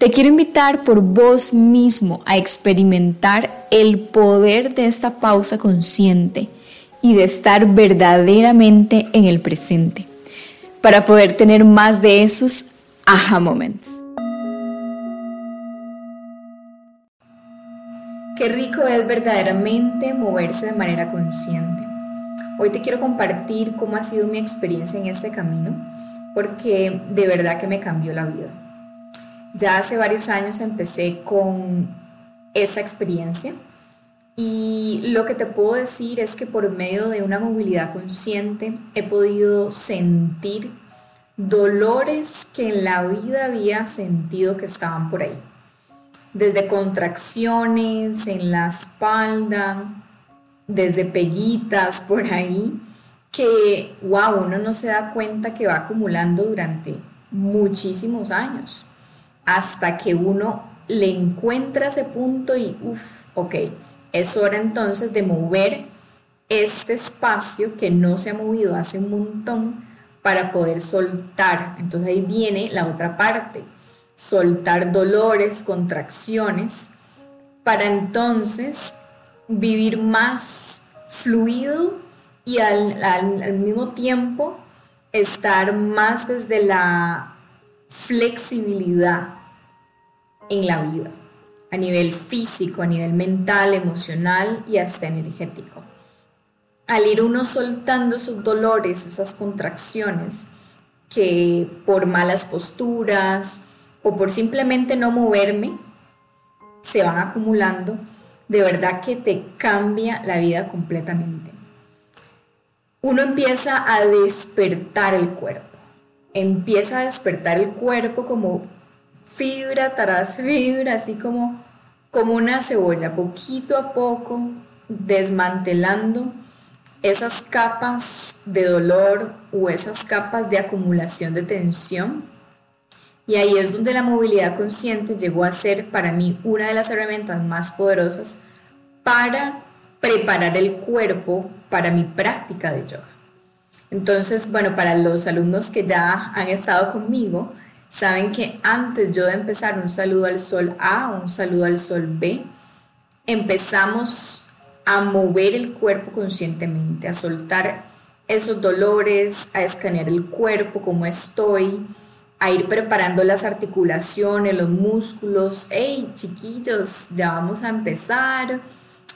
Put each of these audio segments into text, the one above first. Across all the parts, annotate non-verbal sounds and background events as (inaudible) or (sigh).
Te quiero invitar por vos mismo a experimentar el poder de esta pausa consciente y de estar verdaderamente en el presente para poder tener más de esos aha moments. Qué rico es verdaderamente moverse de manera consciente. Hoy te quiero compartir cómo ha sido mi experiencia en este camino, porque de verdad que me cambió la vida. Ya hace varios años empecé con esa experiencia y lo que te puedo decir es que por medio de una movilidad consciente he podido sentir dolores que en la vida había sentido que estaban por ahí. Desde contracciones en la espalda, desde peguitas por ahí, que, wow, uno no se da cuenta que va acumulando durante muchísimos años, hasta que uno le encuentra ese punto y, uff, ok, es hora entonces de mover este espacio que no se ha movido hace un montón para poder soltar. Entonces ahí viene la otra parte soltar dolores, contracciones, para entonces vivir más fluido y al, mismo tiempo estar más desde la flexibilidad en la vida, a nivel físico, a nivel mental, emocional y hasta energético. Al ir uno soltando esos dolores, esas contracciones, que por malas posturas o por simplemente no moverme, se van acumulando, de verdad que te cambia la vida completamente. Uno empieza a despertar el cuerpo, empieza a despertar el cuerpo como fibra tras fibra, así como, como una cebolla, poquito a poco, desmantelando esas capas de dolor o esas capas de acumulación de tensión y ahí es donde la movilidad consciente llegó a ser para mí una de las herramientas más poderosas para preparar el cuerpo para mi práctica de yoga. Entonces, bueno, para los alumnos que ya han estado conmigo, saben que antes yo de empezar un saludo al sol A, un saludo al sol B, empezamos a mover el cuerpo conscientemente, a soltar esos dolores, a escanear el cuerpo, como estoy, a ir preparando las articulaciones, los músculos. Hey, chiquillos, ya vamos a empezar,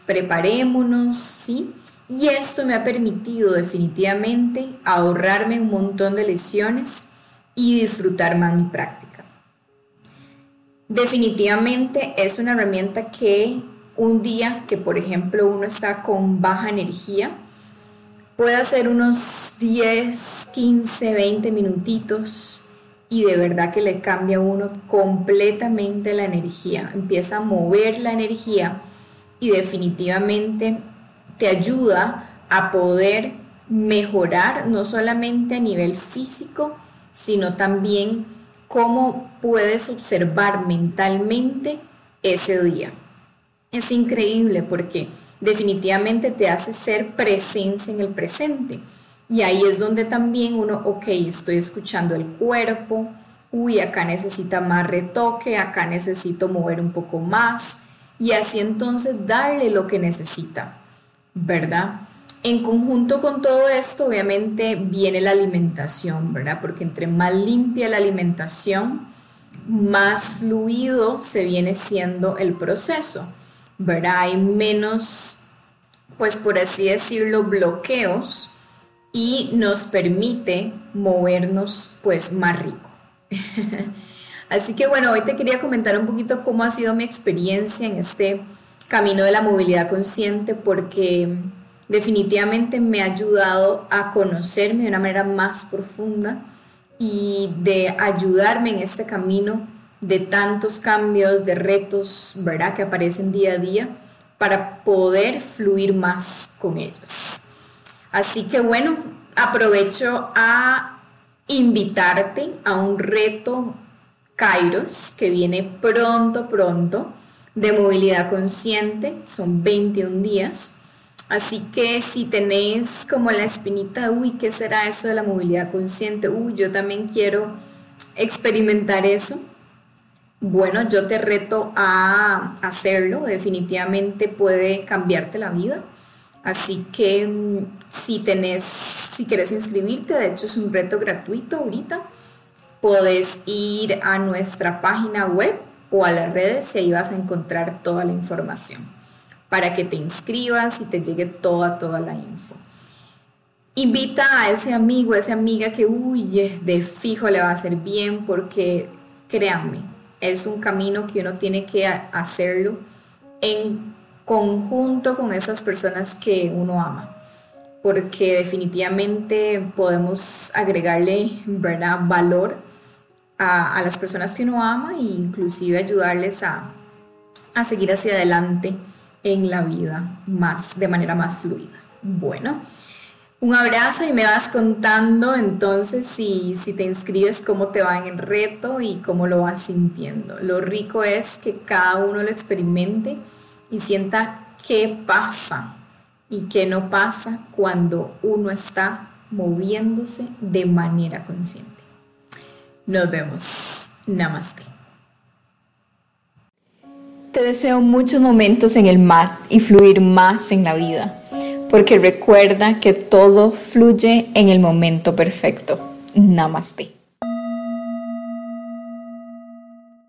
preparémonos, ¿sí? Y esto me ha permitido definitivamente ahorrarme un montón de lesiones y disfrutar más mi práctica. Definitivamente es una herramienta que un día que por ejemplo uno está con baja energía, puede hacer unos 10, 15, 20 minutitos y de verdad que le cambia a uno completamente la energía, empieza a mover la energía y definitivamente te ayuda a poder mejorar no solamente a nivel físico, sino también cómo puedes observar mentalmente ese día. Es increíble porque definitivamente te hace ser presencia en el presente y ahí es donde también uno, ok, estoy escuchando el cuerpo, uy, acá necesita más retoque, acá necesito mover un poco más. Y así entonces darle lo que necesita, ¿verdad? En conjunto con todo esto, obviamente viene la alimentación, ¿verdad? Porque entre más limpia la alimentación, más fluido se viene siendo el proceso, ¿verdad? Hay menos, pues por así decirlo, bloqueos y nos permite movernos pues más rico. (laughs) Así que bueno, hoy te quería comentar un poquito cómo ha sido mi experiencia en este camino de la movilidad consciente porque definitivamente me ha ayudado a conocerme de una manera más profunda y de ayudarme en este camino de tantos cambios, de retos, ¿verdad? Que aparecen día a día para poder fluir más con ellos. Así que bueno, aprovecho a invitarte a un reto Kairos que viene pronto, pronto, de movilidad consciente, son 21 días. Así que si tenéis como la espinita, uy, ¿qué será eso de la movilidad consciente? Uy, yo también quiero experimentar eso. Bueno, yo te reto a hacerlo, definitivamente puede cambiarte la vida. Así que mm, si tenés, si quieres inscribirte, de hecho es un reto gratuito ahorita, puedes ir a nuestra página web o a las redes y ahí vas a encontrar toda la información para que te inscribas y te llegue toda, toda la info. Invita a ese amigo, a esa amiga que, huye de fijo le va a hacer bien porque créanme, es un camino que uno tiene que hacerlo en conjunto con esas personas que uno ama porque definitivamente podemos agregarle ¿verdad? valor a, las personas que uno ama e inclusive ayudarles a, a seguir hacia adelante en la vida más, de manera más fluida. Bueno, un abrazo y me vas contando entonces si, si te inscribes, cómo te va en el reto y cómo lo vas sintiendo. Lo rico es que cada uno lo experimente y sienta qué pasa y qué no pasa cuando uno está moviéndose de manera consciente. Nos vemos. Namaste. Te deseo muchos momentos en el mar y fluir más en la vida, porque recuerda que todo fluye en el momento perfecto. Namaste.